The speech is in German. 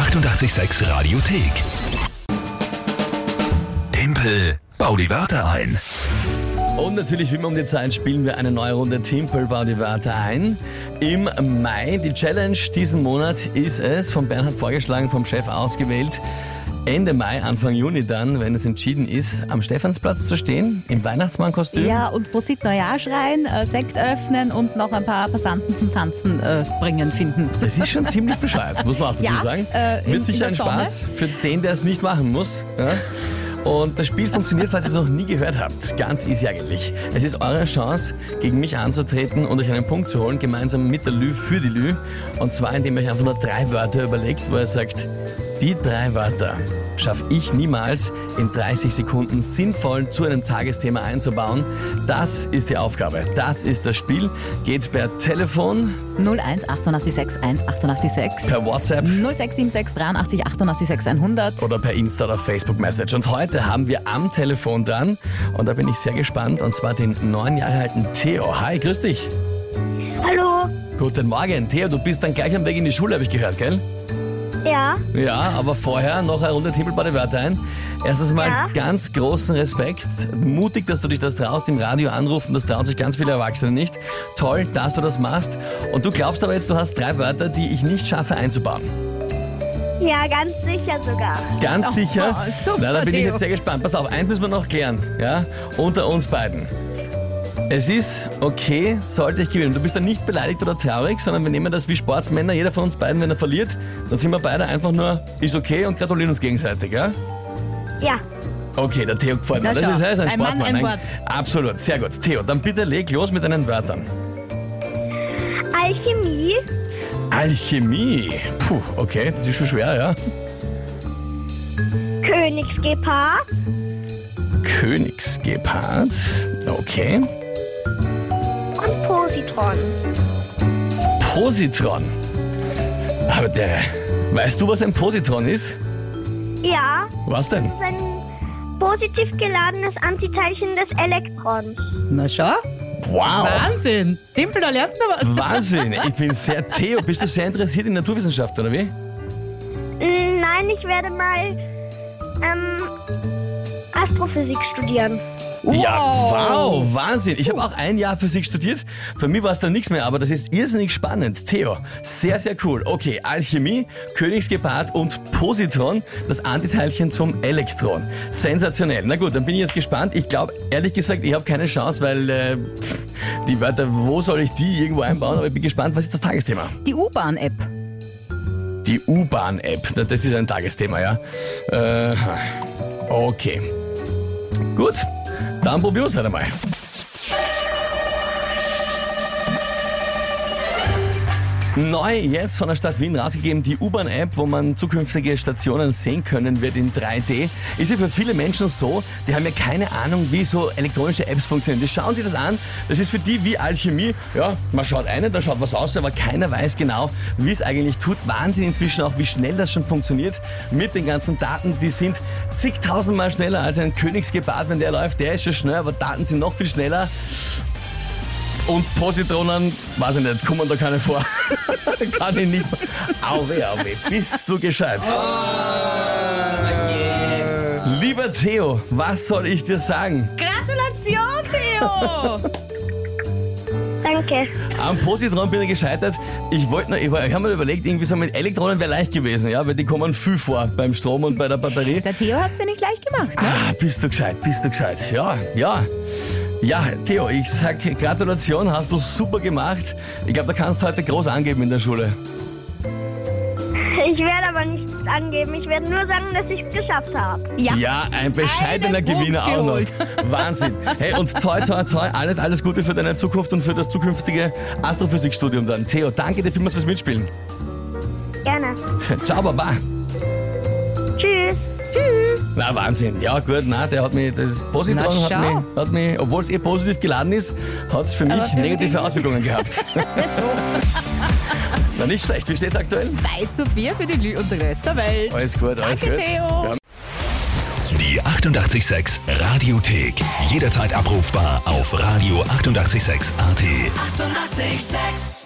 886 Radiothek. Tempel, bau die Wörter ein. Und natürlich, wie immer um die Zeit, spielen wir eine neue Runde Timpel, bau die Wörter ein. Im Mai, die Challenge diesen Monat ist es, von Bernhard vorgeschlagen, vom Chef ausgewählt, Ende Mai, Anfang Juni dann, wenn es entschieden ist, am Stephansplatz zu stehen, im Weihnachtsmannkostüm. Ja, und Prosit Neujahr schreien, äh, Sekt öffnen und noch ein paar Passanten zum Tanzen äh, bringen finden. Das ist schon ziemlich bescheuert, muss man auch dazu Ja, sagen. äh, Wird sicher in ein Sonne. Spaß für den, der es nicht machen muss. Ja? Und das Spiel funktioniert, falls ihr es noch nie gehört habt. Ganz easy eigentlich. Es ist eure Chance, gegen mich anzutreten und euch einen Punkt zu holen, gemeinsam mit der Lü für die Lü. Und zwar, indem ihr euch einfach nur drei Wörter überlegt, wo ihr sagt, die drei Wörter schaffe ich niemals in 30 Sekunden sinnvoll zu einem Tagesthema einzubauen. Das ist die Aufgabe. Das ist das Spiel. Geht per Telefon, 01 886 1 886 per WhatsApp 0676 83 88 100. oder per Insta oder Facebook Message. Und heute haben wir am Telefon dran, und da bin ich sehr gespannt, und zwar den neun Jahre alten Theo. Hi, grüß dich. Hallo. Guten Morgen. Theo, du bist dann gleich am Weg in die Schule, habe ich gehört, gell? Ja. Ja, aber vorher noch eine Runde Timpel bei den Wörter ein. Erstens mal Ja. ganz großen Respekt. Mutig, dass du dich das traust, im Radio anrufen. Das trauen sich ganz viele Erwachsene nicht. Toll, dass du das machst. Und du glaubst aber jetzt, du hast drei Wörter, die ich nicht schaffe einzubauen. Ja, ganz sicher sogar. Ganz Oh, sicher. super, Na, da bin ich Theo. jetzt sehr gespannt. Pass auf, eins müssen wir noch klären, ja? Unter uns beiden. Es ist okay, sollte ich gewinnen. Du bist dann nicht beleidigt oder traurig, sondern wir nehmen das wie Sportsmänner. Jeder von uns beiden, wenn er verliert, dann sind wir beide einfach nur, ist okay und gratulieren uns gegenseitig, ja? Ja. Okay, der Theo gefällt mir. Das ist, ist ein ein Mann, Sportsmann. ein Wort. Absolut, sehr gut. Theo, dann bitte leg los mit deinen Wörtern. Alchemie, Alchemie. Puh, okay, das ist schon schwer, ja? Königsgepard, Königsgepard. Okay. Positron. Positron. Aber der. Weißt du, was ein Positron ist? Ja, Was denn? das ist ein positiv geladenes Antiteilchen des Elektrons. Na schau, Wow! Wahnsinn. Timpel, da lernst du was. Wahnsinn! Ich bin sehr. Theo, bist du sehr interessiert in Naturwissenschaft, oder wie? Nein, ich werde mal ähm, Astrophysik studieren. Ja, wow, Wahnsinn. Ich habe auch ein Jahr Physik studiert. Für mich war es dann nichts mehr, aber das ist irrsinnig spannend. Theo, sehr, sehr cool. Okay, Alchemie, Königsgepard und Positron, das Antiteilchen zum Elektron. Sensationell. Na gut, dann bin ich jetzt gespannt. Ich glaube, ehrlich gesagt, ich habe keine Chance, weil äh, die Wörter, wo soll ich die irgendwo einbauen? Aber ich bin gespannt, was ist das Tagesthema? Die U-Bahn-App. Die U-Bahn-App. Na, Das ist ein Tagesthema, ja. Äh, okay. Gut, dann probieren wir es halt Neu jetzt von der Stadt Wien rausgegeben, die U-Bahn-App, wo man zukünftige Stationen sehen können wird in 3D. Ist ja für viele Menschen so, die haben ja keine Ahnung, wie so elektronische Apps funktionieren. Die schauen sich das an, das ist für die wie Alchemie. Ja, man schaut eine, da schaut was aus, aber keiner weiß genau, wie es eigentlich tut. Wahnsinn inzwischen auch, wie schnell das schon funktioniert mit den ganzen Daten. Die sind zigtausendmal schneller als ein Königsgebad, wenn der läuft. Der ist schon schnell, aber Daten sind noch viel schneller. Und Positronen, weiß ich nicht, kommen da keine vor. Kann ich nicht. Au weh, au weh, bist du gescheit. Lieber Theo, was soll ich dir sagen? Gratulation, Theo. Danke. Am Positron bin ich gescheitert. Ich wollte noch, ich, ich habe mir überlegt, irgendwie so mit Elektronen wäre leicht gewesen, ja, weil die kommen viel vor beim Strom und bei der Batterie. Der Theo hat's dir nicht leicht gemacht, ne? Ah, bist du gescheit, bist du gescheit. Ja, ja. Ja, Theo, ich sag Gratulation, hast du super gemacht. Ich glaube, da kannst du heute groß angeben in der Schule. Ich werde aber nichts angeben. Ich werde nur sagen, dass ich es geschafft habe. Ja. Ja, ein bescheidener Einen Punkt Gewinner auch noch. geholt. Wahnsinn. Hey, und toi, toi, toi, alles, alles Gute für deine Zukunft und für das zukünftige Astrophysikstudium dann. Theo, danke dir vielmals fürs Mitspielen. Gerne. Ciao, Baba. Na, Wahnsinn. Ja, gut, na, der hat mich, das Positron Na, hat mich, hat mich, obwohl es eh positiv geladen ist, hat es für mich für negative dich- Auswirkungen gehabt. So, Na, nicht schlecht. Wie steht's aktuell? 2 zu 4 für die Lü und den Rest der Welt. Alles gut, alles Danke, gut. Theo. Ja. Die 886 Radiothek. Jederzeit abrufbar auf radio886.at. 886! 886